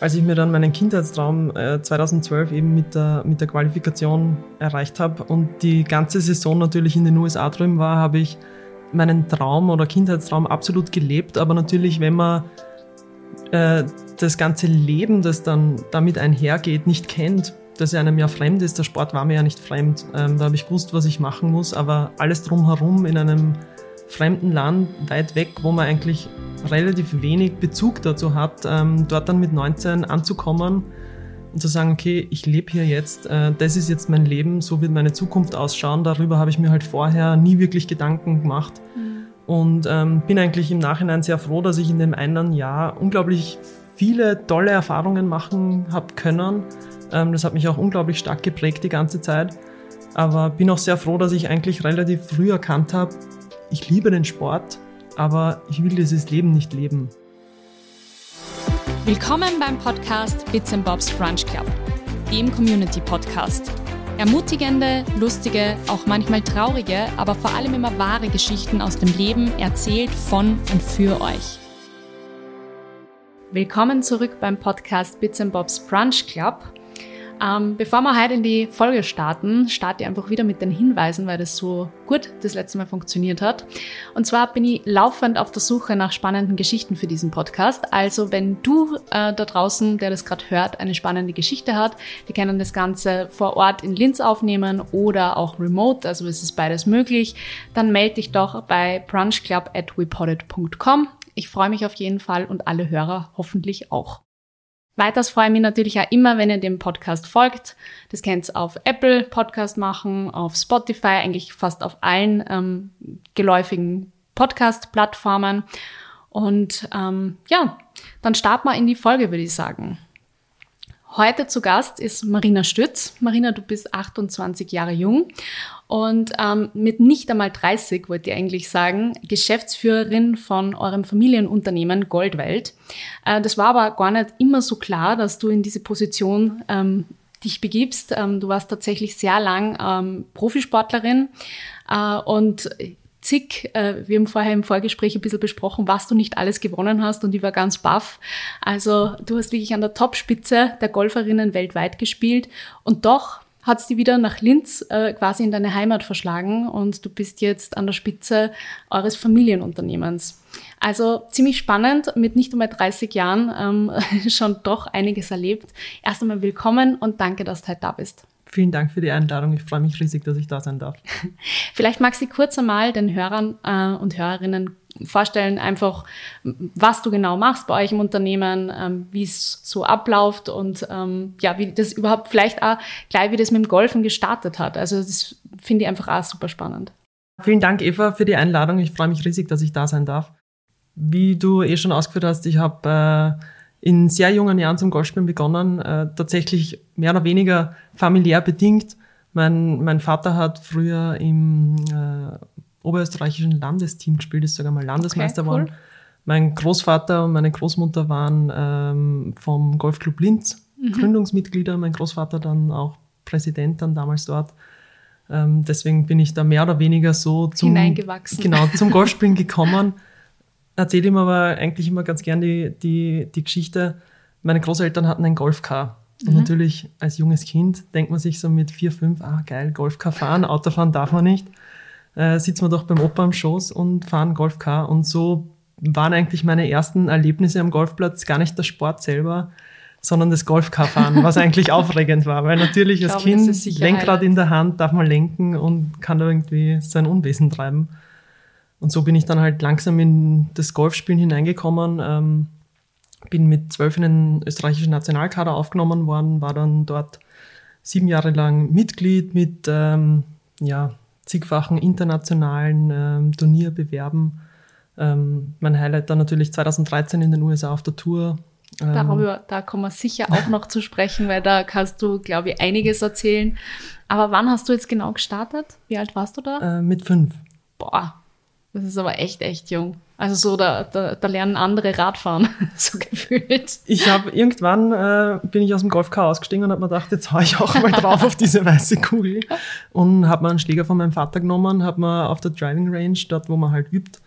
als ich mir dann meinen Kindheitstraum äh, 2012 eben mit der, mit der Qualifikation erreicht habe und die ganze Saison natürlich in den USA drüben war, habe ich meinen Traum oder Kindheitstraum absolut gelebt. Aber natürlich, wenn man äh, das ganze Leben, das dann damit einhergeht, nicht kennt, dass er einem ja fremd ist, der Sport war mir ja nicht fremd. Ähm, da habe ich gewusst, was ich machen muss, aber alles drumherum in einem fremden Land, weit weg, wo man eigentlich relativ wenig Bezug dazu hat, ähm, dort dann mit 19 anzukommen und zu sagen, okay, ich lebe hier jetzt, äh, das ist jetzt mein Leben, so wird meine Zukunft ausschauen. Darüber habe ich mir halt vorher nie wirklich Gedanken gemacht. Mhm. Und ähm, bin eigentlich im Nachhinein sehr froh, dass ich in dem einen Jahr unglaublich viele tolle Erfahrungen machen habe können. Ähm, das hat mich auch unglaublich stark geprägt die ganze Zeit. Aber bin auch sehr froh, dass ich eigentlich relativ früh erkannt habe, ich liebe den Sport, aber ich will dieses Leben nicht leben. Willkommen beim Podcast Bits and Bobs Brunch Club, dem Community Podcast. Ermutigende, lustige, auch manchmal traurige, aber vor allem immer wahre Geschichten aus dem Leben erzählt von und für euch. Willkommen zurück beim Podcast Bits and Bobs Brunch Club. Ähm, bevor wir heute in die Folge starten, starte ich einfach wieder mit den Hinweisen, weil das so gut das letzte Mal funktioniert hat. Und zwar bin ich laufend auf der Suche nach spannenden Geschichten für diesen Podcast. Also wenn du äh, da draußen, der das gerade hört, eine spannende Geschichte hat, wir können das Ganze vor Ort in Linz aufnehmen oder auch remote, also es ist beides möglich, dann melde dich doch bei brunchclub at Ich freue mich auf jeden Fall und alle Hörer hoffentlich auch. Weiters freue ich mich natürlich auch immer, wenn ihr dem Podcast folgt. Das könnt ihr auf Apple Podcast machen, auf Spotify, eigentlich fast auf allen ähm, geläufigen Podcast-Plattformen. Und ähm, ja, dann starten wir in die Folge, würde ich sagen. Heute zu Gast ist Marina Stütz. Marina, du bist 28 Jahre jung und ähm, mit nicht einmal 30, wollte ich eigentlich sagen, Geschäftsführerin von eurem Familienunternehmen Goldwelt. Äh, das war aber gar nicht immer so klar, dass du in diese Position ähm, dich begibst. Ähm, du warst tatsächlich sehr lang ähm, Profisportlerin äh, und zig, äh, wir haben vorher im Vorgespräch ein bisschen besprochen, was du nicht alles gewonnen hast und ich war ganz baff. Also du hast wirklich an der Topspitze der Golferinnen weltweit gespielt und doch hat es die wieder nach Linz äh, quasi in deine Heimat verschlagen und du bist jetzt an der Spitze eures Familienunternehmens. Also ziemlich spannend, mit nicht einmal 30 Jahren ähm, schon doch einiges erlebt. Erst einmal willkommen und danke, dass du heute da bist. Vielen Dank für die Einladung. Ich freue mich riesig, dass ich da sein darf. Vielleicht magst du kurz einmal den Hörern äh, und Hörerinnen vorstellen, einfach, was du genau machst bei euch im Unternehmen, ähm, wie es so abläuft und ähm, ja, wie das überhaupt vielleicht auch gleich, wie das mit dem Golfen gestartet hat. Also das finde ich einfach auch super spannend. Vielen Dank, Eva, für die Einladung. Ich freue mich riesig, dass ich da sein darf. Wie du eh schon ausgeführt hast, ich habe äh, in sehr jungen Jahren zum Golfspielen begonnen, äh, tatsächlich mehr oder weniger familiär bedingt. Mein, mein Vater hat früher im äh, oberösterreichischen Landesteam gespielt, ist sogar mal Landesmeister okay, cool. geworden. Mein Großvater und meine Großmutter waren ähm, vom Golfclub Linz mhm. Gründungsmitglieder, mein Großvater dann auch Präsident dann damals dort. Ähm, deswegen bin ich da mehr oder weniger so zum, genau, zum Golfspielen gekommen. Erzähle ihm aber eigentlich immer ganz gern die, die, die Geschichte. Meine Großeltern hatten ein Golfcar. Und mhm. natürlich als junges Kind denkt man sich so mit vier, fünf, ah geil, Golfcar fahren, Autofahren darf man nicht äh, sitzen wir doch beim Opa am Schoß und fahren Golfcar. Und so waren eigentlich meine ersten Erlebnisse am Golfplatz gar nicht der Sport selber, sondern das Golfcar-Fahren, was eigentlich aufregend war. Weil natürlich als glaube, Kind Lenkrad in der Hand darf man lenken und kann da irgendwie sein Unwesen treiben. Und so bin ich dann halt langsam in das Golfspielen hineingekommen. Ähm, bin mit zwölf in den österreichischen Nationalkader aufgenommen worden, war dann dort sieben Jahre lang Mitglied mit ähm, ja, zigfachen internationalen ähm, Turnierbewerben. Ähm, mein Highlight dann natürlich 2013 in den USA auf der Tour. Ähm, Darüber, da kommen wir sicher auch noch zu sprechen, weil da kannst du, glaube ich, einiges erzählen. Aber wann hast du jetzt genau gestartet? Wie alt warst du da? Äh, mit fünf. Boah, das ist aber echt, echt jung. Also so, da, da, da lernen andere Radfahren, so gefühlt. Ich habe irgendwann äh, bin ich aus dem Golfcar ausgestiegen und habe mir gedacht, jetzt hau ich auch mal drauf auf diese weiße Kugel. Und habe mir einen Schläger von meinem Vater genommen, habe mir auf der Driving Range, dort wo man halt übt,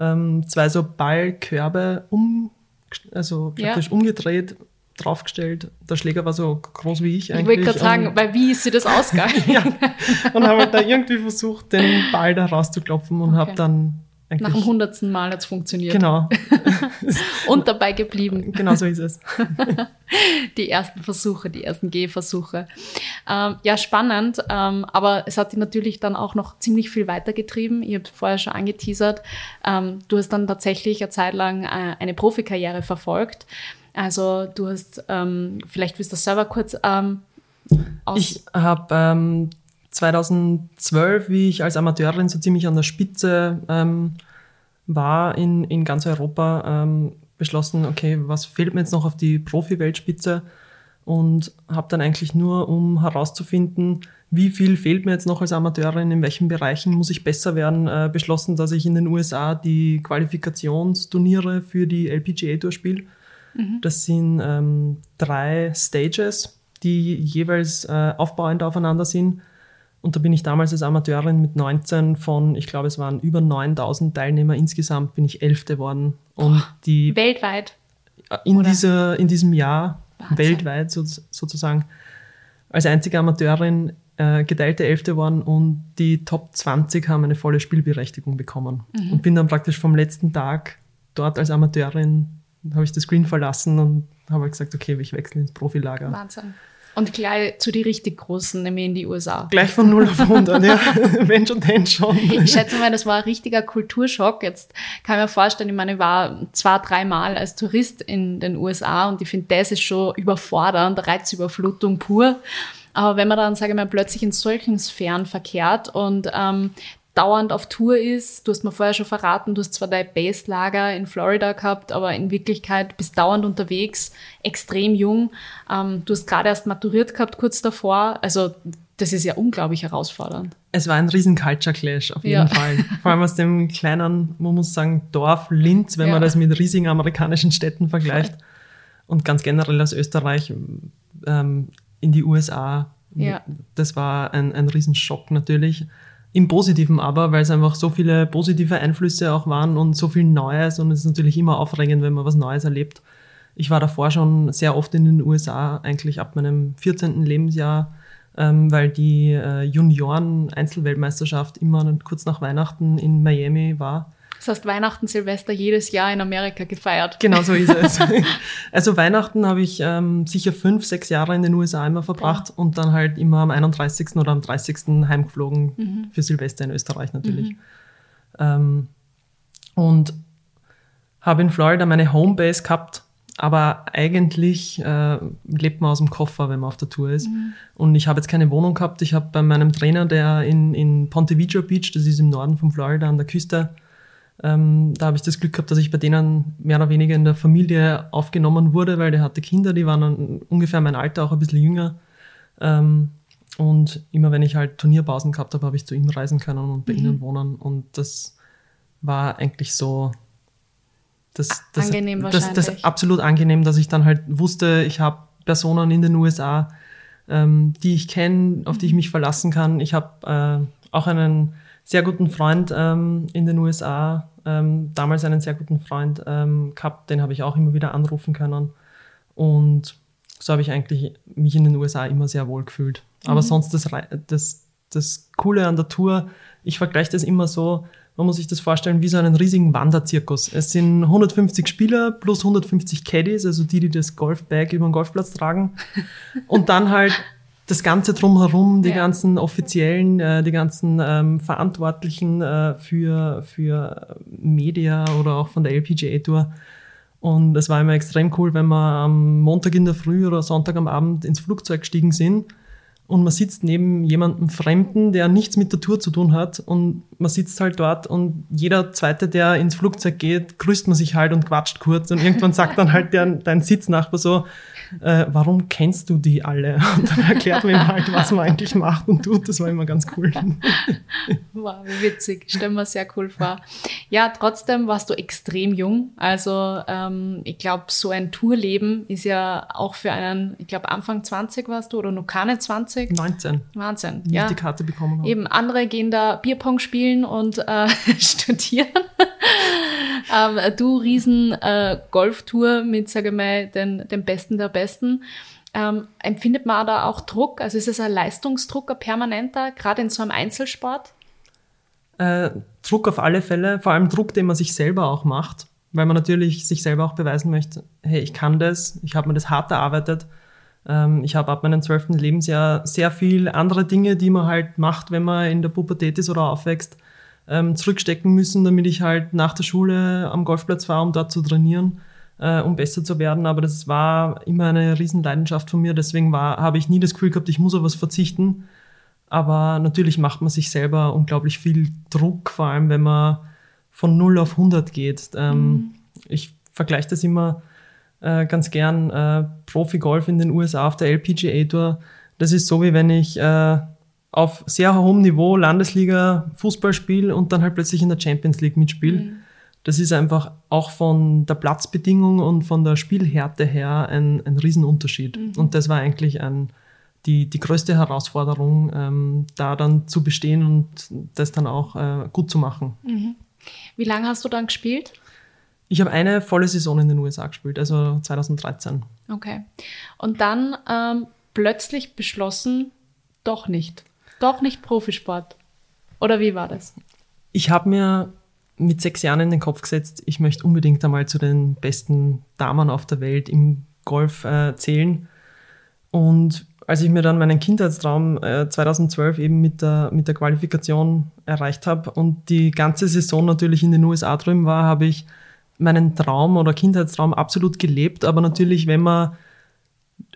ähm, zwei so Ballkörbe um, also praktisch ja. umgedreht, draufgestellt. Der Schläger war so groß wie ich eigentlich. Ich wollte gerade sagen, weil wie ist sie das ausgegangen? ja. Und habe halt da irgendwie versucht, den Ball da rauszuklopfen und okay. habe dann eigentlich Nach dem hundertsten Mal hat es funktioniert. Genau. und dabei geblieben. Genau so ist es. die ersten Versuche, die ersten Gehversuche. Ähm, ja, spannend. Ähm, aber es hat dich natürlich dann auch noch ziemlich viel weitergetrieben. Ich habe vorher schon angeteasert. Ähm, du hast dann tatsächlich eine Zeit lang äh, eine Profikarriere verfolgt. Also du hast, ähm, vielleicht willst du das selber kurz ähm, aus... Ich habe 2012, wie ich als Amateurin so ziemlich an der Spitze ähm, war in, in ganz Europa, ähm, beschlossen, okay, was fehlt mir jetzt noch auf die Profi-Weltspitze? Und habe dann eigentlich nur, um herauszufinden, wie viel fehlt mir jetzt noch als Amateurin, in welchen Bereichen muss ich besser werden, äh, beschlossen, dass ich in den USA die Qualifikationsturniere für die LPGA Tour spiele. Mhm. Das sind ähm, drei Stages, die jeweils äh, aufbauend aufeinander sind. Und da bin ich damals als Amateurin mit 19 von, ich glaube, es waren über 9000 Teilnehmer insgesamt, bin ich Elfte worden. Und die. Weltweit? In, dieser, in diesem Jahr, Wahnsinn. weltweit so, sozusagen, als einzige Amateurin äh, geteilte Elfte worden und die Top 20 haben eine volle Spielberechtigung bekommen. Mhm. Und bin dann praktisch vom letzten Tag dort als Amateurin, habe ich das Screen verlassen und habe gesagt, okay, ich wechsle ins Profilager. Wahnsinn. Und gleich zu den richtig Großen, nämlich in die USA. Gleich von 0 auf 100, ja. Wenn schon, denn schon. Ich schätze mal, das war ein richtiger Kulturschock. Jetzt kann ich mir vorstellen, ich meine, ich war zwei, dreimal als Tourist in den USA und ich finde, das ist schon überfordernd, Reizüberflutung pur. Aber wenn man dann, sage ich mal, plötzlich in solchen Sphären verkehrt und ähm, dauernd auf Tour ist. Du hast mir vorher schon verraten, du hast zwar dein Base-Lager in Florida gehabt, aber in Wirklichkeit bist dauernd unterwegs, extrem jung. Ähm, du hast gerade erst maturiert gehabt kurz davor. Also das ist ja unglaublich herausfordernd. Es war ein riesen Culture Clash auf jeden ja. Fall. Vor allem aus dem kleinen, man muss sagen, Dorf Linz, wenn ja. man das mit riesigen amerikanischen Städten vergleicht. Voll. Und ganz generell aus Österreich ähm, in die USA. Ja. Das war ein, ein Riesenschock natürlich. Im Positiven aber, weil es einfach so viele positive Einflüsse auch waren und so viel Neues und es ist natürlich immer aufregend, wenn man was Neues erlebt. Ich war davor schon sehr oft in den USA, eigentlich ab meinem 14. Lebensjahr, ähm, weil die äh, Junioren-Einzelweltmeisterschaft immer kurz nach Weihnachten in Miami war. Das heißt, Weihnachten, Silvester jedes Jahr in Amerika gefeiert. Genau so ist es. also Weihnachten habe ich ähm, sicher fünf, sechs Jahre in den USA immer verbracht ja. und dann halt immer am 31. oder am 30. heimgeflogen mhm. für Silvester in Österreich natürlich. Mhm. Ähm, und habe in Florida meine Homebase gehabt, aber eigentlich äh, lebt man aus dem Koffer, wenn man auf der Tour ist. Mhm. Und ich habe jetzt keine Wohnung gehabt. Ich habe bei meinem Trainer, der in, in Ponte Vedra Beach, das ist im Norden von Florida an der Küste, ähm, da habe ich das Glück gehabt, dass ich bei denen mehr oder weniger in der Familie aufgenommen wurde, weil der hatte Kinder, die waren ungefähr mein Alter, auch ein bisschen jünger. Ähm, und immer wenn ich halt Turnierpausen gehabt habe, habe ich zu ihm reisen können und bei mhm. ihnen wohnen. Und das war eigentlich so das, das, angenehm das, das, das absolut angenehm, dass ich dann halt wusste, ich habe Personen in den USA, ähm, die ich kenne, auf die ich mich verlassen kann. Ich habe äh, auch einen sehr guten Freund ähm, in den USA, ähm, damals einen sehr guten Freund ähm, gehabt, den habe ich auch immer wieder anrufen können. Und so habe ich eigentlich mich in den USA immer sehr wohl gefühlt. Aber mhm. sonst das, das, das Coole an der Tour, ich vergleiche das immer so, man muss sich das vorstellen wie so einen riesigen Wanderzirkus. Es sind 150 Spieler plus 150 Caddies, also die, die das Golfbag über den Golfplatz tragen. Und dann halt das Ganze drumherum, die ja. ganzen Offiziellen, äh, die ganzen ähm, Verantwortlichen äh, für, für Media oder auch von der LPGA Tour. Und es war immer extrem cool, wenn wir am Montag in der Früh oder Sonntag am Abend ins Flugzeug gestiegen sind und man sitzt neben jemandem Fremden, der nichts mit der Tour zu tun hat und man sitzt halt dort und jeder Zweite, der ins Flugzeug geht, grüßt man sich halt und quatscht kurz und irgendwann sagt dann halt der, dein Sitznachbar so, äh, warum kennst du die alle? Und dann erklärt man ihm halt, was man eigentlich macht und tut. Das war immer ganz cool. wow, wie witzig. Stell mir sehr cool vor. Ja, trotzdem warst du extrem jung. Also ähm, ich glaube, so ein Tourleben ist ja auch für einen, ich glaube Anfang 20 warst du oder noch keine 20? 19. Wahnsinn. Wie ja. ich die Karte bekommen habe. Eben, andere gehen da Bierpong spielen und äh, studieren. ähm, du riesen äh, Golftour mit, sage ich mal, den, den Besten der Besten. Ähm, empfindet man da auch Druck? Also ist es ein Leistungsdruck, ein permanenter, gerade in so einem Einzelsport? Äh, Druck auf alle Fälle, vor allem Druck, den man sich selber auch macht, weil man natürlich sich selber auch beweisen möchte, hey, ich kann das, ich habe mir das hart erarbeitet. Ähm, ich habe ab meinem zwölften Lebensjahr sehr viel andere Dinge, die man halt macht, wenn man in der Pubertät ist oder aufwächst, ähm, zurückstecken müssen, damit ich halt nach der Schule am Golfplatz fahre, um dort zu trainieren, äh, um besser zu werden. Aber das war immer eine Riesenleidenschaft von mir. Deswegen habe ich nie das Gefühl gehabt, ich muss auf was verzichten. Aber natürlich macht man sich selber unglaublich viel Druck, vor allem wenn man von 0 auf 100 geht. Ähm, mhm. Ich vergleiche das immer äh, ganz gern. Äh, Profi-Golf in den USA auf der LPGA Tour, das ist so, wie wenn ich äh, auf sehr hohem Niveau Landesliga Fußball spiele und dann halt plötzlich in der Champions League mitspiele. Mhm. Das ist einfach auch von der Platzbedingung und von der Spielhärte her ein, ein Riesenunterschied. Mhm. Und das war eigentlich ein, die, die größte Herausforderung, ähm, da dann zu bestehen und das dann auch äh, gut zu machen. Mhm. Wie lange hast du dann gespielt? Ich habe eine volle Saison in den USA gespielt, also 2013. Okay. Und dann ähm, plötzlich beschlossen, doch nicht. Doch nicht Profisport. Oder wie war das? Ich habe mir mit sechs Jahren in den Kopf gesetzt, ich möchte unbedingt einmal zu den besten Damen auf der Welt im Golf äh, zählen. Und als ich mir dann meinen Kindheitstraum äh, 2012 eben mit der, mit der Qualifikation erreicht habe und die ganze Saison natürlich in den USA drüben war, habe ich meinen Traum oder Kindheitstraum absolut gelebt. Aber natürlich, wenn man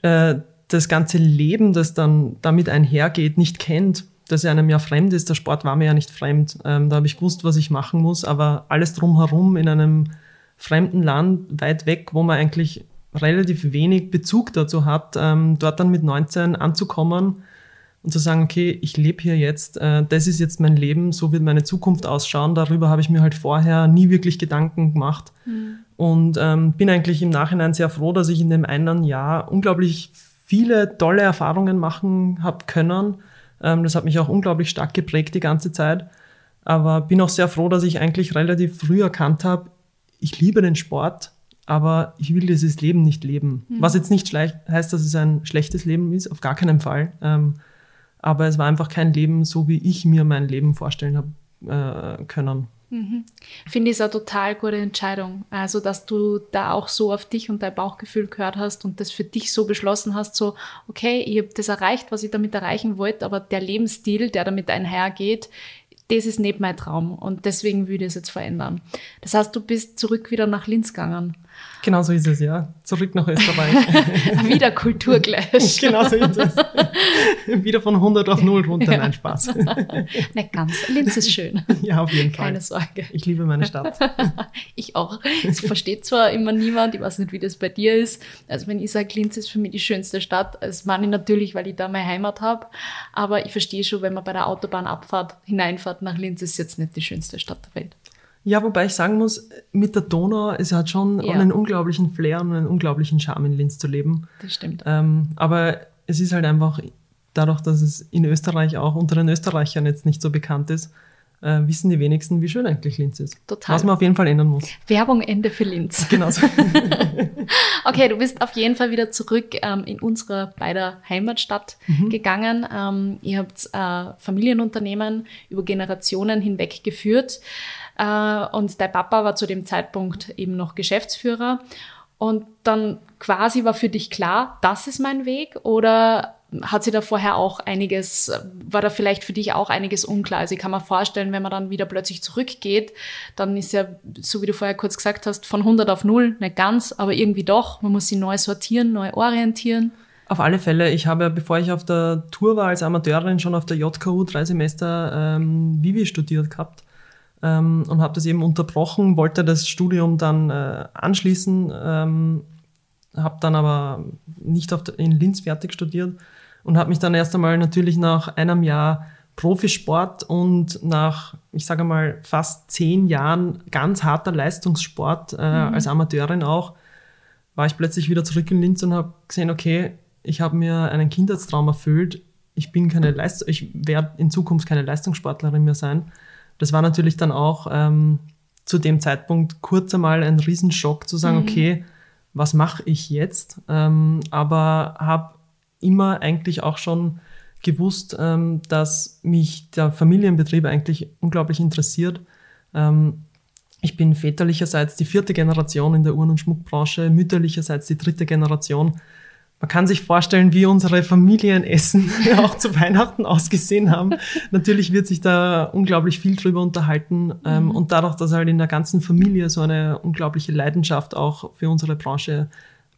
äh, das ganze Leben, das dann damit einhergeht, nicht kennt, das ja einem ja fremd ist, der Sport war mir ja nicht fremd. Ähm, da habe ich gewusst, was ich machen muss, aber alles drumherum in einem fremden Land, weit weg, wo man eigentlich relativ wenig Bezug dazu hat, ähm, dort dann mit 19 anzukommen und zu sagen, okay, ich lebe hier jetzt, äh, das ist jetzt mein Leben, so wird meine Zukunft ausschauen. Darüber habe ich mir halt vorher nie wirklich Gedanken gemacht. Mhm. Und ähm, bin eigentlich im Nachhinein sehr froh, dass ich in dem einen Jahr unglaublich viele tolle Erfahrungen machen habe können. Ähm, das hat mich auch unglaublich stark geprägt die ganze Zeit. Aber bin auch sehr froh, dass ich eigentlich relativ früh erkannt habe, ich liebe den Sport, aber ich will dieses Leben nicht leben. Mhm. Was jetzt nicht heißt, dass es ein schlechtes Leben ist, auf gar keinen Fall. Ähm, aber es war einfach kein Leben, so wie ich mir mein Leben vorstellen habe äh, können. Mhm. Finde ich es eine total gute Entscheidung. Also, dass du da auch so auf dich und dein Bauchgefühl gehört hast und das für dich so beschlossen hast, so, okay, ich habe das erreicht, was ich damit erreichen wollte, aber der Lebensstil, der damit einhergeht, das ist nicht mein Traum und deswegen will ich es jetzt verändern. Das heißt, du bist zurück wieder nach Linz gegangen. Genau so ist es, ja. Zurück nach Österreich. Wieder Kulturgleich. genau so ist es. Wieder von 100 auf 0 runter, ja. nein, Spaß. Nicht ganz. Linz ist schön. Ja, auf jeden Fall. Keine Sorge. Ich liebe meine Stadt. ich auch. Es versteht zwar immer niemand, ich weiß nicht, wie das bei dir ist. Also wenn ich sage, Linz ist für mich die schönste Stadt, das meine ich natürlich, weil ich da meine Heimat habe. Aber ich verstehe schon, wenn man bei der Autobahnabfahrt hineinfährt nach Linz, ist es jetzt nicht die schönste Stadt der Welt. Ja, wobei ich sagen muss, mit der Donau, es hat schon ja. einen unglaublichen Flair und einen unglaublichen Charme in Linz zu leben. Das stimmt. Ähm, aber es ist halt einfach, dadurch, dass es in Österreich auch unter den Österreichern jetzt nicht so bekannt ist, äh, wissen die wenigsten, wie schön eigentlich Linz ist. Total. Was man auf jeden Fall ändern muss. Werbung Ende für Linz. Genau so. okay, du bist auf jeden Fall wieder zurück ähm, in unsere beider Heimatstadt mhm. gegangen. Ähm, ihr habt äh, Familienunternehmen über Generationen hinweg geführt. Äh, und dein Papa war zu dem Zeitpunkt eben noch Geschäftsführer. Und dann quasi war für dich klar, das ist mein Weg? Oder hat sie da vorher auch einiges, war da vielleicht für dich auch einiges unklar? Also ich kann mir vorstellen, wenn man dann wieder plötzlich zurückgeht, dann ist ja, so wie du vorher kurz gesagt hast, von 100 auf 0, nicht ganz, aber irgendwie doch. Man muss sie neu sortieren, neu orientieren. Auf alle Fälle. Ich habe, bevor ich auf der Tour war als Amateurin, schon auf der JKU drei Semester ähm, Vivi studiert gehabt ähm, und habe das eben unterbrochen, wollte das Studium dann äh, anschließen, ähm, habe dann aber nicht auf, in Linz fertig studiert und habe mich dann erst einmal natürlich nach einem Jahr Profisport und nach, ich sage mal, fast zehn Jahren ganz harter Leistungssport, äh, mhm. als Amateurin auch, war ich plötzlich wieder zurück in Linz und habe gesehen, okay, ich habe mir einen Kindheitstraum erfüllt. Ich bin keine Leist ich werde in Zukunft keine Leistungssportlerin mehr sein das war natürlich dann auch ähm, zu dem Zeitpunkt kurz einmal ein Riesenschock zu sagen, mhm. okay, was mache ich jetzt? Ähm, aber habe immer eigentlich auch schon gewusst, ähm, dass mich der Familienbetrieb eigentlich unglaublich interessiert. Ähm, ich bin väterlicherseits die vierte Generation in der Uhren- und Schmuckbranche, mütterlicherseits die dritte Generation. Man kann sich vorstellen, wie unsere Familienessen auch zu Weihnachten ausgesehen haben. Natürlich wird sich da unglaublich viel drüber unterhalten. Ähm, mhm. Und dadurch, dass halt in der ganzen Familie so eine unglaubliche Leidenschaft auch für unsere Branche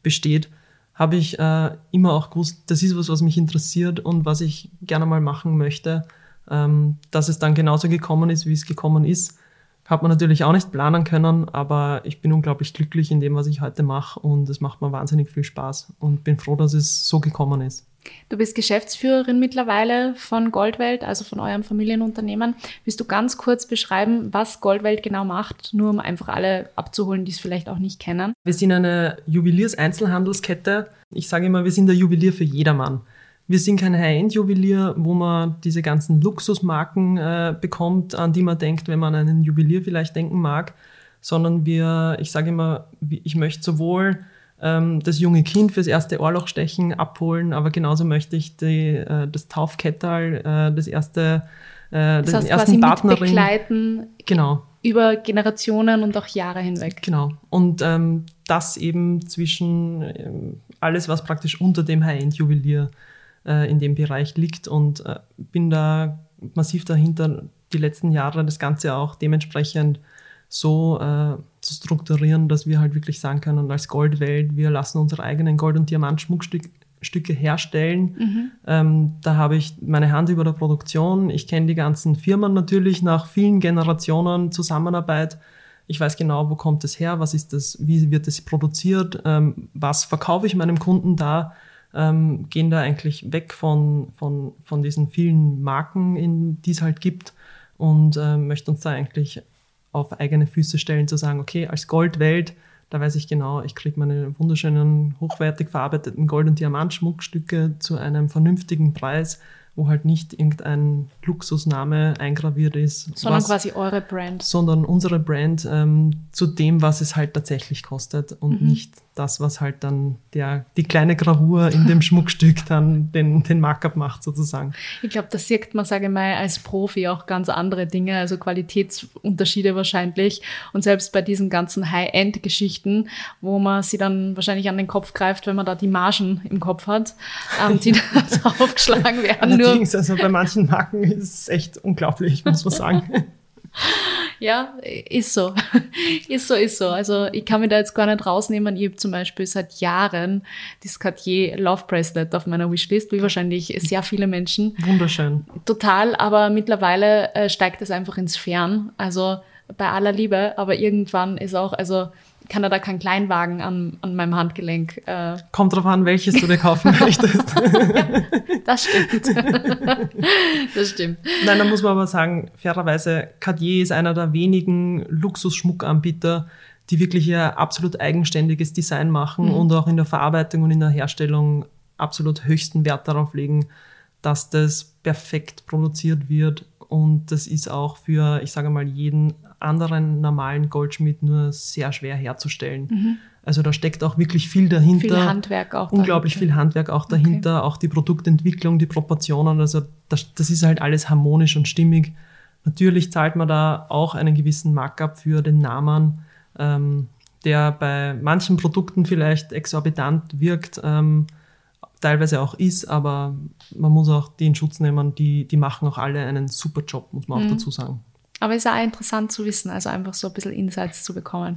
besteht, habe ich äh, immer auch gewusst, das ist was, was mich interessiert und was ich gerne mal machen möchte. Ähm, dass es dann genauso gekommen ist, wie es gekommen ist, hat man natürlich auch nicht planen können, aber ich bin unglaublich glücklich in dem, was ich heute mache und es macht mir wahnsinnig viel Spaß und bin froh, dass es so gekommen ist. Du bist Geschäftsführerin mittlerweile von Goldwelt, also von eurem Familienunternehmen. Willst du ganz kurz beschreiben, was Goldwelt genau macht, nur um einfach alle abzuholen, die es vielleicht auch nicht kennen? Wir sind eine Juweliers-Einzelhandelskette. Ich sage immer, wir sind der Juwelier für jedermann. Wir sind kein High-End-Juwelier, wo man diese ganzen Luxusmarken äh, bekommt, an die man denkt, wenn man an einen Juwelier vielleicht denken mag, sondern wir, ich sage immer, ich möchte sowohl ähm, das junge Kind fürs erste Ohrlochstechen abholen, aber genauso möchte ich die, äh, das Taufkettal, äh, das erste, äh, das heißt, den ersten Partnerin begleiten. Genau. Über Generationen und auch Jahre hinweg. Genau. Und ähm, das eben zwischen ähm, alles, was praktisch unter dem High-End-Juwelier äh, in dem Bereich liegt und äh, bin da massiv dahinter, die letzten Jahre das Ganze auch dementsprechend so äh, zu strukturieren, dass wir halt wirklich sagen können, als Goldwelt, wir lassen unsere eigenen Gold- und Diamantschmuckstücke herstellen. Mhm. Ähm, da habe ich meine Hand über der Produktion. Ich kenne die ganzen Firmen natürlich nach vielen Generationen Zusammenarbeit. Ich weiß genau, wo kommt es her, was ist das, wie wird es produziert, ähm, was verkaufe ich meinem Kunden da ähm, gehen da eigentlich weg von, von, von diesen vielen Marken, die es halt gibt und äh, möchten uns da eigentlich auf eigene Füße stellen, zu sagen, okay, als Goldwelt, da weiß ich genau, ich kriege meine wunderschönen, hochwertig verarbeiteten Gold- und Diamantschmuckstücke zu einem vernünftigen Preis wo halt nicht irgendein Luxusname eingraviert ist. Sondern was, quasi eure Brand. Sondern unsere Brand ähm, zu dem, was es halt tatsächlich kostet und mhm. nicht das, was halt dann der, die kleine Gravur in dem Schmuckstück dann den, den Markup macht sozusagen. Ich glaube, da sieht man, sage ich mal, als Profi auch ganz andere Dinge, also Qualitätsunterschiede wahrscheinlich. Und selbst bei diesen ganzen High-End-Geschichten, wo man sie dann wahrscheinlich an den Kopf greift, wenn man da die Margen im Kopf hat, ähm, die da aufgeschlagen werden Allerdings, also bei manchen Marken ist es echt unglaublich, muss man sagen. Ja, ist so. ist so, ist so. Also ich kann mir da jetzt gar nicht rausnehmen. Ich habe zum Beispiel seit Jahren das Cartier Love Bracelet auf meiner Wishlist, wie wahrscheinlich sehr viele Menschen. Wunderschön. Total, aber mittlerweile äh, steigt es einfach ins Fern. Also bei aller Liebe, aber irgendwann ist auch, also kann er da keinen Kleinwagen an, an meinem Handgelenk. Äh Kommt drauf an, welches du dir kaufen möchtest. ja, das stimmt. das stimmt. Nein, da muss man aber sagen, fairerweise, Cartier ist einer der wenigen Luxusschmuckanbieter, die wirklich ihr absolut eigenständiges Design machen mhm. und auch in der Verarbeitung und in der Herstellung absolut höchsten Wert darauf legen, dass das perfekt produziert wird. Und das ist auch für, ich sage mal, jeden anderen normalen Goldschmied nur sehr schwer herzustellen. Mhm. Also da steckt auch wirklich viel dahinter. Viel Handwerk auch. Unglaublich dahinter. viel Handwerk auch dahinter, okay. auch die Produktentwicklung, die Proportionen. Also das, das ist halt alles harmonisch und stimmig. Natürlich zahlt man da auch einen gewissen Markup für den Namen, ähm, der bei manchen Produkten vielleicht exorbitant wirkt, ähm, teilweise auch ist, aber man muss auch die in Schutz nehmen, die, die machen auch alle einen super Job, muss man auch mhm. dazu sagen. Aber ist auch interessant zu wissen, also einfach so ein bisschen Insights zu bekommen.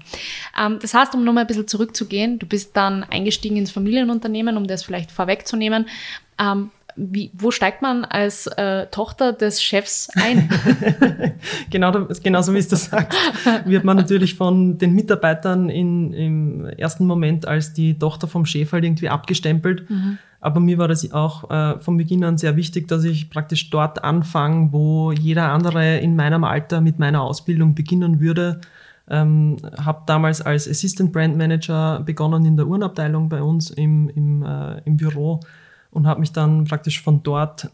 Ähm, das heißt, um nochmal ein bisschen zurückzugehen, du bist dann eingestiegen ins Familienunternehmen, um das vielleicht vorwegzunehmen. Ähm, wie, wo steigt man als äh, Tochter des Chefs ein? genau, genauso wie es das sagst, wird man natürlich von den Mitarbeitern in, im ersten Moment als die Tochter vom Chef halt irgendwie abgestempelt. Mhm. Aber mir war das auch äh, von Beginn an sehr wichtig, dass ich praktisch dort anfange, wo jeder andere in meinem Alter mit meiner Ausbildung beginnen würde. Ähm, habe damals als Assistant Brand Manager begonnen in der Uhrenabteilung bei uns im, im, äh, im Büro und habe mich dann praktisch von dort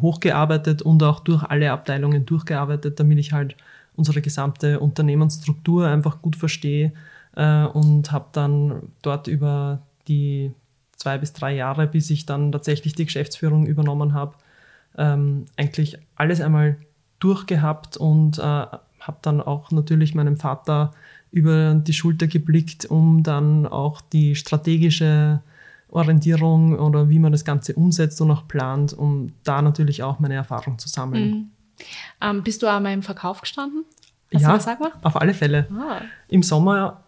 hochgearbeitet und auch durch alle Abteilungen durchgearbeitet, damit ich halt unsere gesamte Unternehmensstruktur einfach gut verstehe äh, und habe dann dort über die zwei bis drei Jahre, bis ich dann tatsächlich die Geschäftsführung übernommen habe, ähm, eigentlich alles einmal durchgehabt und äh, habe dann auch natürlich meinem Vater über die Schulter geblickt, um dann auch die strategische Orientierung oder wie man das Ganze umsetzt und auch plant, um da natürlich auch meine Erfahrung zu sammeln. Mhm. Ähm, bist du auch mal im Verkauf gestanden? Hast ja, auf alle Fälle. Ah. Im Sommer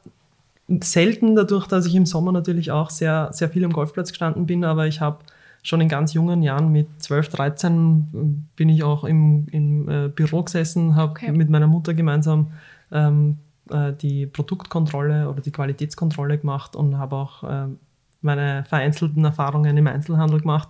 selten dadurch, dass ich im Sommer natürlich auch sehr, sehr viel am Golfplatz gestanden bin, aber ich habe schon in ganz jungen Jahren, mit 12, 13, bin ich auch im, im äh, Büro gesessen, habe okay. mit meiner Mutter gemeinsam ähm, äh, die Produktkontrolle oder die Qualitätskontrolle gemacht und habe auch äh, meine vereinzelten Erfahrungen im Einzelhandel gemacht.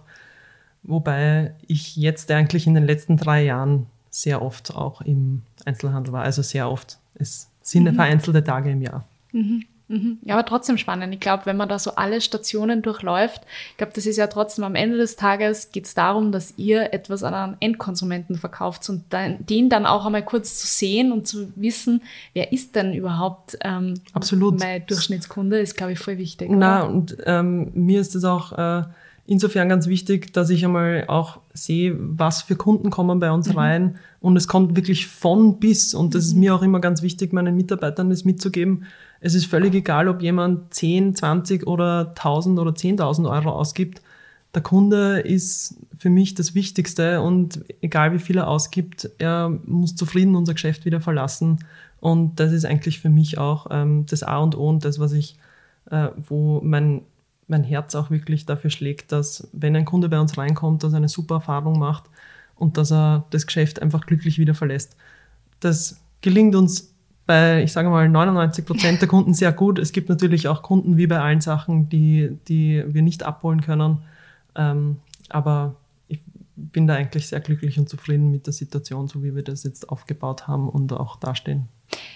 Wobei ich jetzt eigentlich in den letzten drei Jahren sehr oft auch im Einzelhandel war. Also sehr oft. Es sind mhm. vereinzelte Tage im Jahr. Mhm. Mhm. Ja, aber trotzdem spannend. Ich glaube, wenn man da so alle Stationen durchläuft, ich glaube, das ist ja trotzdem am Ende des Tages geht es darum, dass ihr etwas an einen Endkonsumenten verkauft und dann, den dann auch einmal kurz zu sehen und zu wissen, wer ist denn überhaupt ähm, Absolut. mein Durchschnittskunde, ist, glaube ich, voll wichtig. Na, oder? und ähm, mir ist es auch äh, insofern ganz wichtig, dass ich einmal auch sehe, was für Kunden kommen bei uns mhm. rein und es kommt wirklich von bis und das ist mhm. mir auch immer ganz wichtig, meinen Mitarbeitern das mitzugeben, es ist völlig egal, ob jemand 10, 20 oder 1000 oder 10.000 Euro ausgibt. Der Kunde ist für mich das Wichtigste und egal wie viel er ausgibt, er muss zufrieden unser Geschäft wieder verlassen. Und das ist eigentlich für mich auch ähm, das A und O und das, was ich, äh, wo mein, mein Herz auch wirklich dafür schlägt, dass wenn ein Kunde bei uns reinkommt, dass er eine super Erfahrung macht und dass er das Geschäft einfach glücklich wieder verlässt. Das gelingt uns bei, ich sage mal, 99 Prozent der Kunden sehr gut. Es gibt natürlich auch Kunden, wie bei allen Sachen, die, die wir nicht abholen können. Ähm, aber ich bin da eigentlich sehr glücklich und zufrieden mit der Situation, so wie wir das jetzt aufgebaut haben und auch dastehen.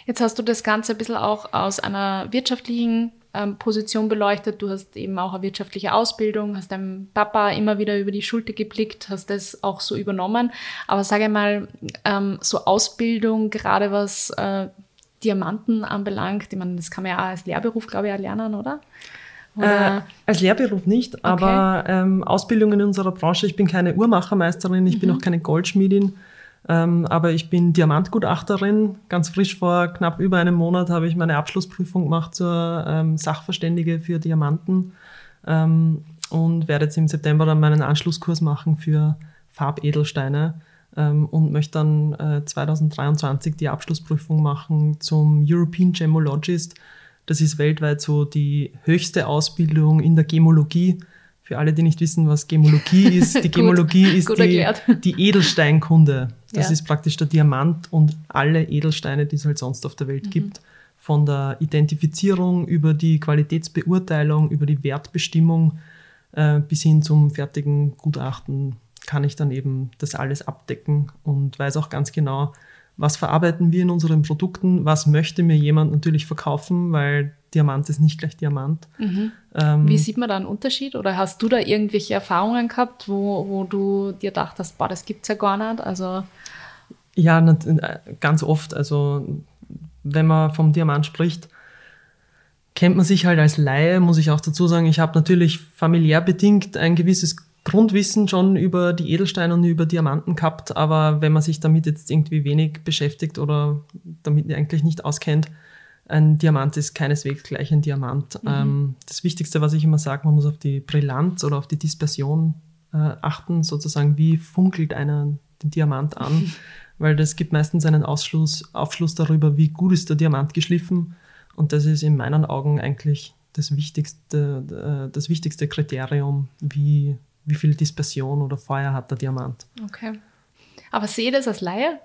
Jetzt hast du das Ganze ein bisschen auch aus einer wirtschaftlichen ähm, Position beleuchtet. Du hast eben auch eine wirtschaftliche Ausbildung, hast deinem Papa immer wieder über die Schulter geblickt, hast das auch so übernommen. Aber sage mal, ähm, so Ausbildung, gerade was äh, Diamanten anbelangt? Ich meine, das kann man ja auch als Lehrberuf, glaube ich, auch lernen, oder? Äh, als Lehrberuf nicht, aber okay. ähm, Ausbildung in unserer Branche. Ich bin keine Uhrmachermeisterin, ich mhm. bin auch keine Goldschmiedin, ähm, aber ich bin Diamantgutachterin. Ganz frisch vor knapp über einem Monat habe ich meine Abschlussprüfung gemacht zur ähm, Sachverständige für Diamanten ähm, und werde jetzt im September dann meinen Anschlusskurs machen für Farbedelsteine ähm, und möchte dann äh, 2023 die Abschlussprüfung machen zum European Gemologist. Das ist weltweit so die höchste Ausbildung in der Gemologie. Für alle, die nicht wissen, was Gemologie ist, die Gemologie ist die, die, Edelsteinkunde. Das ja. ist praktisch der Diamant und alle Edelsteine, die es halt sonst auf der Welt mhm. gibt. Von der Identifizierung über die Qualitätsbeurteilung, über die Wertbestimmung äh, bis hin zum fertigen Gutachten kann ich dann eben das alles abdecken und weiß auch ganz genau, was verarbeiten wir in unseren Produkten, was möchte mir jemand natürlich verkaufen, weil Diamant ist nicht gleich Diamant. Mhm. Ähm, Wie sieht man da einen Unterschied? Oder hast du da irgendwelche Erfahrungen gehabt, wo, wo du dir dachtest, boah, das gibt es ja gar nicht? Also ja, äh, ganz oft. Also wenn man vom Diamant spricht, kennt man sich halt als Laie, muss ich auch dazu sagen. Ich habe natürlich familiär bedingt ein gewisses Grundwissen schon über die Edelsteine und über Diamanten gehabt, aber wenn man sich damit jetzt irgendwie wenig beschäftigt oder damit eigentlich nicht auskennt, ein Diamant ist keineswegs gleich ein Diamant. Mhm. Ähm, das Wichtigste, was ich immer sage, man muss auf die Brillanz oder auf die Dispersion äh, achten, sozusagen, wie funkelt einer den Diamant an, mhm. weil das gibt meistens einen Ausschluss, Aufschluss darüber, wie gut ist der Diamant geschliffen und das ist in meinen Augen eigentlich das wichtigste, äh, das wichtigste Kriterium, wie, wie viel Dispersion oder Feuer hat der Diamant. Okay. Aber sehe das als Laie?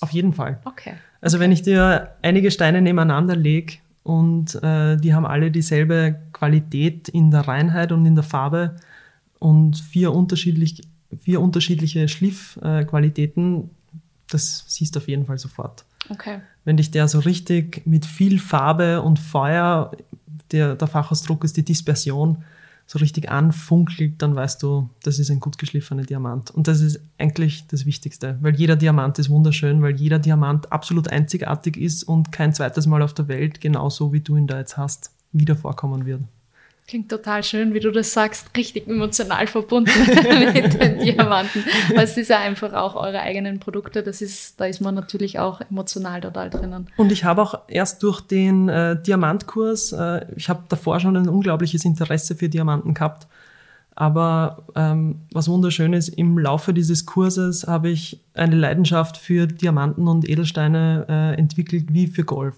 Auf jeden Fall. Okay. Also wenn ich dir einige Steine nebeneinander lege und äh, die haben alle dieselbe Qualität in der Reinheit und in der Farbe und vier, unterschiedlich, vier unterschiedliche Schliffqualitäten, das siehst du auf jeden Fall sofort. Okay. Wenn dich der so richtig mit viel Farbe und Feuer, der, der Fachausdruck ist die Dispersion, so richtig anfunkelt, dann weißt du, das ist ein gut geschliffener Diamant. Und das ist eigentlich das Wichtigste, weil jeder Diamant ist wunderschön, weil jeder Diamant absolut einzigartig ist und kein zweites Mal auf der Welt, genauso wie du ihn da jetzt hast, wieder vorkommen wird. Klingt total schön, wie du das sagst, richtig emotional verbunden mit den Diamanten. Weil es ist ja einfach auch eure eigenen Produkte, das ist, da ist man natürlich auch emotional total drinnen. Und ich habe auch erst durch den äh, Diamantkurs, äh, ich habe davor schon ein unglaubliches Interesse für Diamanten gehabt, aber ähm, was wunderschön ist, im Laufe dieses Kurses habe ich eine Leidenschaft für Diamanten und Edelsteine äh, entwickelt wie für Golf.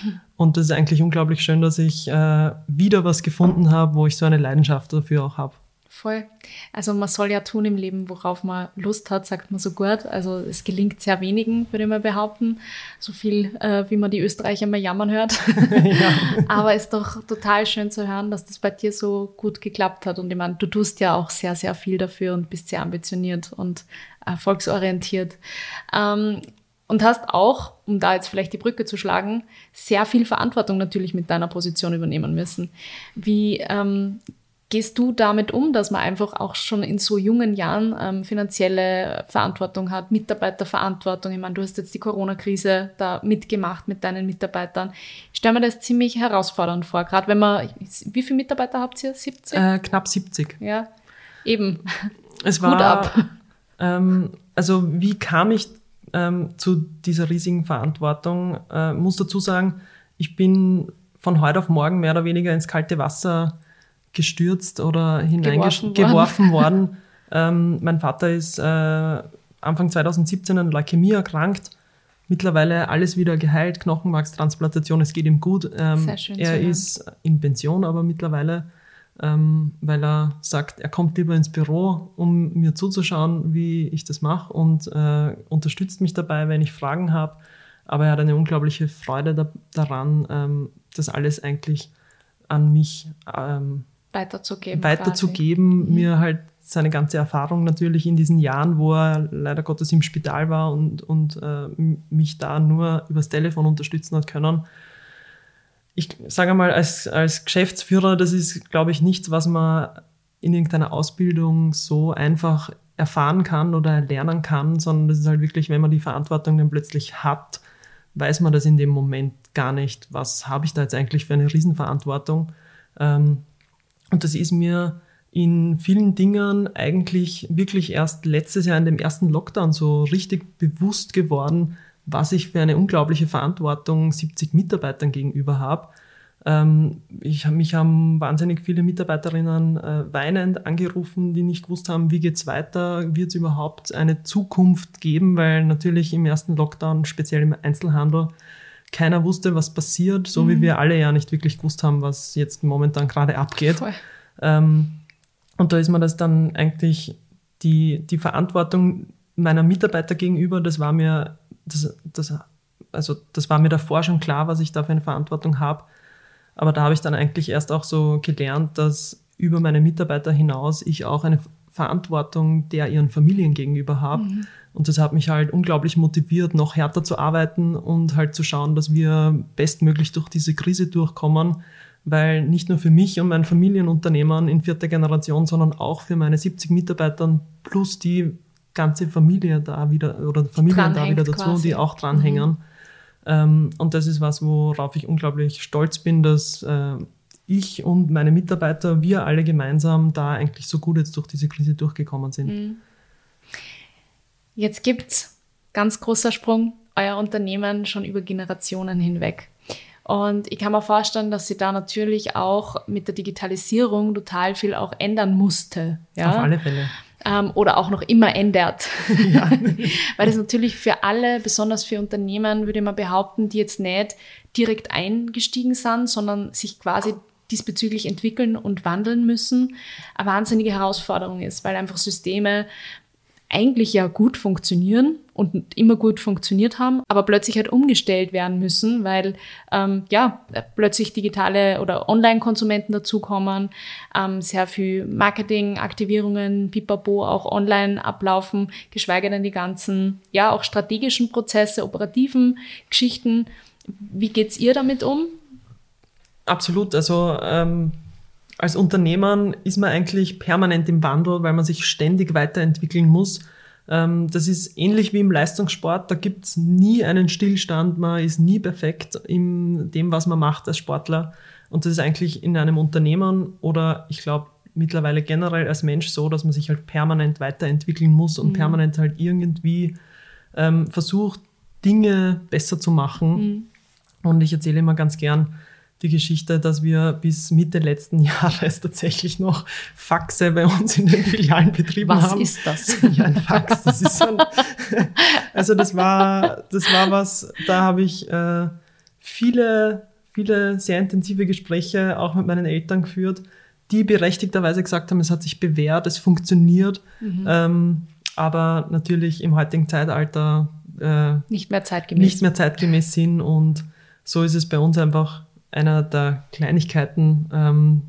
Und das ist eigentlich unglaublich schön, dass ich äh, wieder was gefunden habe, wo ich so eine Leidenschaft dafür auch habe. Voll. Also man soll ja tun im Leben, worauf man Lust hat, sagt man so gut. Also es gelingt sehr wenigen, würde man behaupten. So viel, äh, wie man die Österreicher mal jammern hört. ja. Aber es ist doch total schön zu hören, dass das bei dir so gut geklappt hat. Und ich meine, du tust ja auch sehr, sehr viel dafür und bist sehr ambitioniert und erfolgsorientiert. Ähm, und hast auch, um da jetzt vielleicht die Brücke zu schlagen, sehr viel Verantwortung natürlich mit deiner Position übernehmen müssen. Wie ähm, gehst du damit um, dass man einfach auch schon in so jungen Jahren ähm, finanzielle Verantwortung hat, Mitarbeiterverantwortung? Ich meine, du hast jetzt die Corona-Krise da mitgemacht mit deinen Mitarbeitern. Ich stelle mir das ziemlich herausfordernd vor, gerade wenn man, wie viele Mitarbeiter habt ihr? 70? Äh, knapp 70. Ja, eben. Es war, Hut ab. Ähm, also wie kam ich ähm, zu dieser riesigen Verantwortung. Äh, muss dazu sagen, ich bin von heute auf morgen mehr oder weniger ins kalte Wasser gestürzt oder hineingeworfen worden. worden. Ähm, mein Vater ist äh, Anfang 2017 an Leukämie erkrankt. Mittlerweile alles wieder geheilt, Knochenmarkstransplantation, es geht ihm gut. Ähm, er ist in Pension, aber mittlerweile ähm, weil er sagt, er kommt lieber ins Büro, um mir zuzuschauen, wie ich das mache und äh, unterstützt mich dabei, wenn ich Fragen habe. Aber er hat eine unglaubliche Freude da, daran, ähm, das alles eigentlich an mich ähm, weiterzugeben. Weiterzugeben, mhm. mir halt seine ganze Erfahrung natürlich in diesen Jahren, wo er leider Gottes im Spital war und, und äh, mich da nur übers Telefon unterstützen hat können ich sage mal, als, als Geschäftsführer, das ist, glaube ich, nichts, was man in irgendeiner Ausbildung so einfach erfahren kann oder lernen kann, sondern das ist halt wirklich, wenn man die Verantwortung dann plötzlich hat, weiß man das in dem Moment gar nicht. Was habe ich da jetzt eigentlich für eine Riesenverantwortung? Ähm, und das ist mir in vielen Dingen eigentlich wirklich erst letztes Jahr in dem ersten Lockdown so richtig bewusst geworden, was ich für eine unglaubliche Verantwortung 70 Mitarbeitern gegenüber habe. Ähm, ich, mich haben wahnsinnig viele Mitarbeiterinnen äh, weinend angerufen, die nicht gewusst haben, wie geht's weiter, wird es überhaupt eine Zukunft geben, weil natürlich im ersten Lockdown, speziell im Einzelhandel, keiner wusste, was passiert, so mhm. wie wir alle ja nicht wirklich gewusst haben, was jetzt momentan gerade abgeht. Ähm, und da ist mir das dann eigentlich die, die Verantwortung meiner Mitarbeiter gegenüber, das war mir das, das, also das war mir davor schon klar, was ich da für eine Verantwortung habe. Aber da habe ich dann eigentlich erst auch so gelernt, dass über meine Mitarbeiter hinaus ich auch eine Verantwortung der ihren Familien gegenüber habe. Mhm. Und das hat mich halt unglaublich motiviert, noch härter zu arbeiten und halt zu schauen, dass wir bestmöglich durch diese Krise durchkommen, weil nicht nur für mich und mein Familienunternehmen in vierter Generation, sondern auch für meine 70 Mitarbeiter plus die ganze Familie da wieder oder Familien da wieder dazu, quasi. die auch dranhängen. Mhm. Ähm, und das ist was, worauf ich unglaublich stolz bin, dass äh, ich und meine Mitarbeiter, wir alle gemeinsam da eigentlich so gut jetzt durch diese Krise durchgekommen sind. Mhm. Jetzt gibt's ganz großer Sprung, euer Unternehmen schon über Generationen hinweg. Und ich kann mir vorstellen, dass sie da natürlich auch mit der Digitalisierung total viel auch ändern musste. Ja? Auf alle Fälle ähm, oder auch noch immer ändert. Ja. Weil das natürlich für alle, besonders für Unternehmen, würde man behaupten, die jetzt nicht direkt eingestiegen sind, sondern sich quasi diesbezüglich entwickeln und wandeln müssen, eine wahnsinnige Herausforderung ist, weil einfach Systeme eigentlich ja gut funktionieren und immer gut funktioniert haben, aber plötzlich halt umgestellt werden müssen, weil ähm, ja plötzlich digitale oder Online-Konsumenten dazukommen, ähm, sehr viel Marketing-Aktivierungen, pipapo auch online ablaufen, geschweige denn die ganzen ja auch strategischen Prozesse, operativen Geschichten. Wie geht's ihr damit um? Absolut, also ähm als Unternehmer ist man eigentlich permanent im Wandel, weil man sich ständig weiterentwickeln muss. Ähm, das ist ähnlich wie im Leistungssport. Da gibt's nie einen Stillstand. Man ist nie perfekt in dem, was man macht als Sportler. Und das ist eigentlich in einem Unternehmen oder ich glaube mittlerweile generell als Mensch so, dass man sich halt permanent weiterentwickeln muss und mhm. permanent halt irgendwie ähm, versucht, Dinge besser zu machen. Mhm. Und ich erzähle immer ganz gern, die Geschichte, dass wir bis Mitte letzten Jahres tatsächlich noch Faxe bei uns in den Filialen betrieben was haben. Was ist das? Ja, ein Fax. Das ist so ein, also das war, das war was, da habe ich äh, viele, viele sehr intensive Gespräche auch mit meinen Eltern geführt, die berechtigterweise gesagt haben, es hat sich bewährt, es funktioniert. Mhm. Ähm, aber natürlich im heutigen Zeitalter äh, nicht mehr zeitgemäß. Nicht mehr zeitgemäß sind und so ist es bei uns einfach einer der Kleinigkeiten, ähm,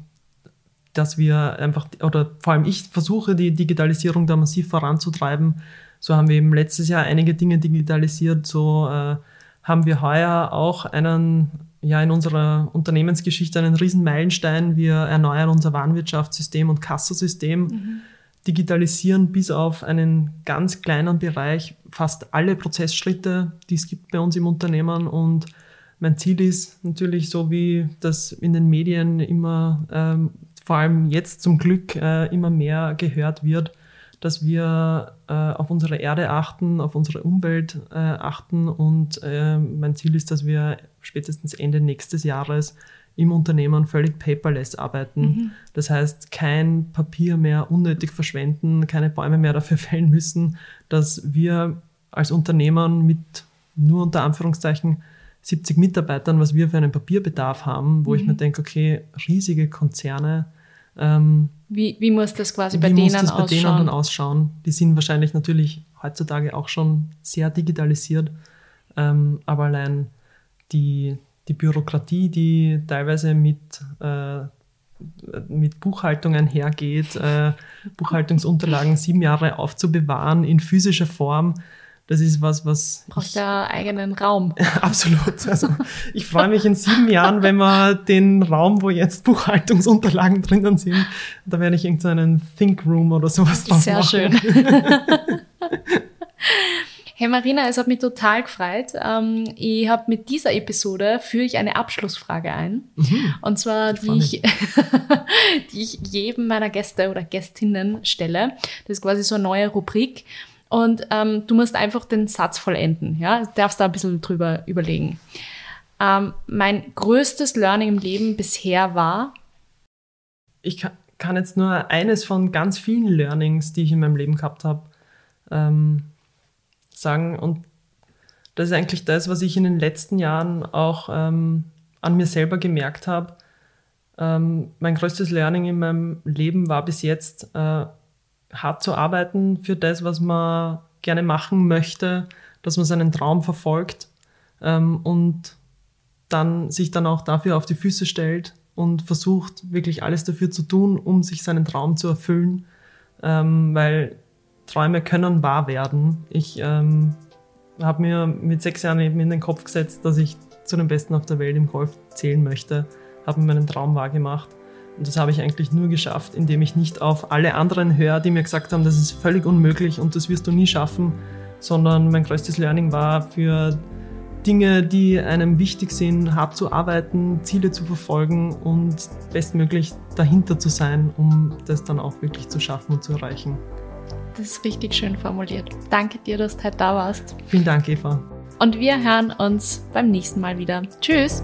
dass wir einfach, oder vor allem ich versuche, die Digitalisierung da massiv voranzutreiben. So haben wir eben letztes Jahr einige Dinge digitalisiert. So äh, haben wir heuer auch einen, ja, in unserer Unternehmensgeschichte einen riesen Meilenstein. Wir erneuern unser Warenwirtschaftssystem und Kassasystem, mhm. digitalisieren bis auf einen ganz kleinen Bereich fast alle Prozessschritte, die es gibt bei uns im Unternehmen und mein Ziel ist natürlich, so wie das in den Medien immer, ähm, vor allem jetzt zum Glück, äh, immer mehr gehört wird, dass wir äh, auf unsere Erde achten, auf unsere Umwelt äh, achten. Und äh, mein Ziel ist, dass wir spätestens Ende nächstes Jahres im Unternehmen völlig paperless arbeiten. Mhm. Das heißt, kein Papier mehr unnötig verschwenden, keine Bäume mehr dafür fällen müssen, dass wir als Unternehmen mit nur unter Anführungszeichen 70 Mitarbeitern, was wir für einen Papierbedarf haben, wo mhm. ich mir denke, okay, riesige Konzerne. Ähm, wie, wie muss das quasi bei denen muss das bei ausschauen? denen dann ausschauen? Die sind wahrscheinlich natürlich heutzutage auch schon sehr digitalisiert, ähm, aber allein die, die Bürokratie, die teilweise mit, äh, mit Buchhaltung einhergeht, äh, Buchhaltungsunterlagen sieben Jahre aufzubewahren in physischer Form, das ist was, was. Braucht ja eigenen Raum. Absolut. Also ich freue mich in sieben Jahren, wenn wir den Raum, wo jetzt Buchhaltungsunterlagen drinnen sind, da werde ich irgendeinen Think Room oder sowas draus Sehr machen. schön. Hey Marina, es hat mich total gefreut. Ähm, ich habe mit dieser Episode führe ich eine Abschlussfrage ein. Mhm. Und zwar, die ich, die ich jedem meiner Gäste oder Gästinnen stelle. Das ist quasi so eine neue Rubrik und ähm, du musst einfach den Satz vollenden. Ja, du darfst da ein bisschen drüber überlegen. Ähm, mein größtes Learning im Leben bisher war. Ich kann, jetzt nur eines von ganz vielen Learnings, die ich in meinem Leben gehabt habe, ähm, sagen. Und das ist eigentlich das, was ich in den letzten Jahren auch ähm, an mir selber gemerkt habe. Ähm, mein größtes Learning in meinem Leben war bis jetzt, äh, hart zu arbeiten für das, was man gerne machen möchte, dass man seinen Traum verfolgt ähm, und dann sich dann auch dafür auf die Füße stellt und versucht wirklich alles dafür zu tun, um sich seinen Traum zu erfüllen, ähm, weil Träume können wahr werden. Ich ähm, habe mir mit sechs Jahren eben in den Kopf gesetzt, dass ich zu den Besten auf der Welt im Golf zählen möchte, habe mir meinen Traum wahrgemacht und das habe ich eigentlich nur geschafft, indem ich nicht auf alle anderen höre, die mir gesagt haben, das ist völlig unmöglich und das wirst du nie schaffen, sondern mein größtes Learning war für Dinge, die einem wichtig sind, hart zu arbeiten, Ziele zu verfolgen und bestmöglich dahinter zu sein, um das dann auch wirklich zu schaffen und zu erreichen. Das ist richtig schön formuliert. Danke dir, dass du heute da warst. Vielen Dank, Eva. Und wir hören uns beim nächsten Mal wieder. Tschüss.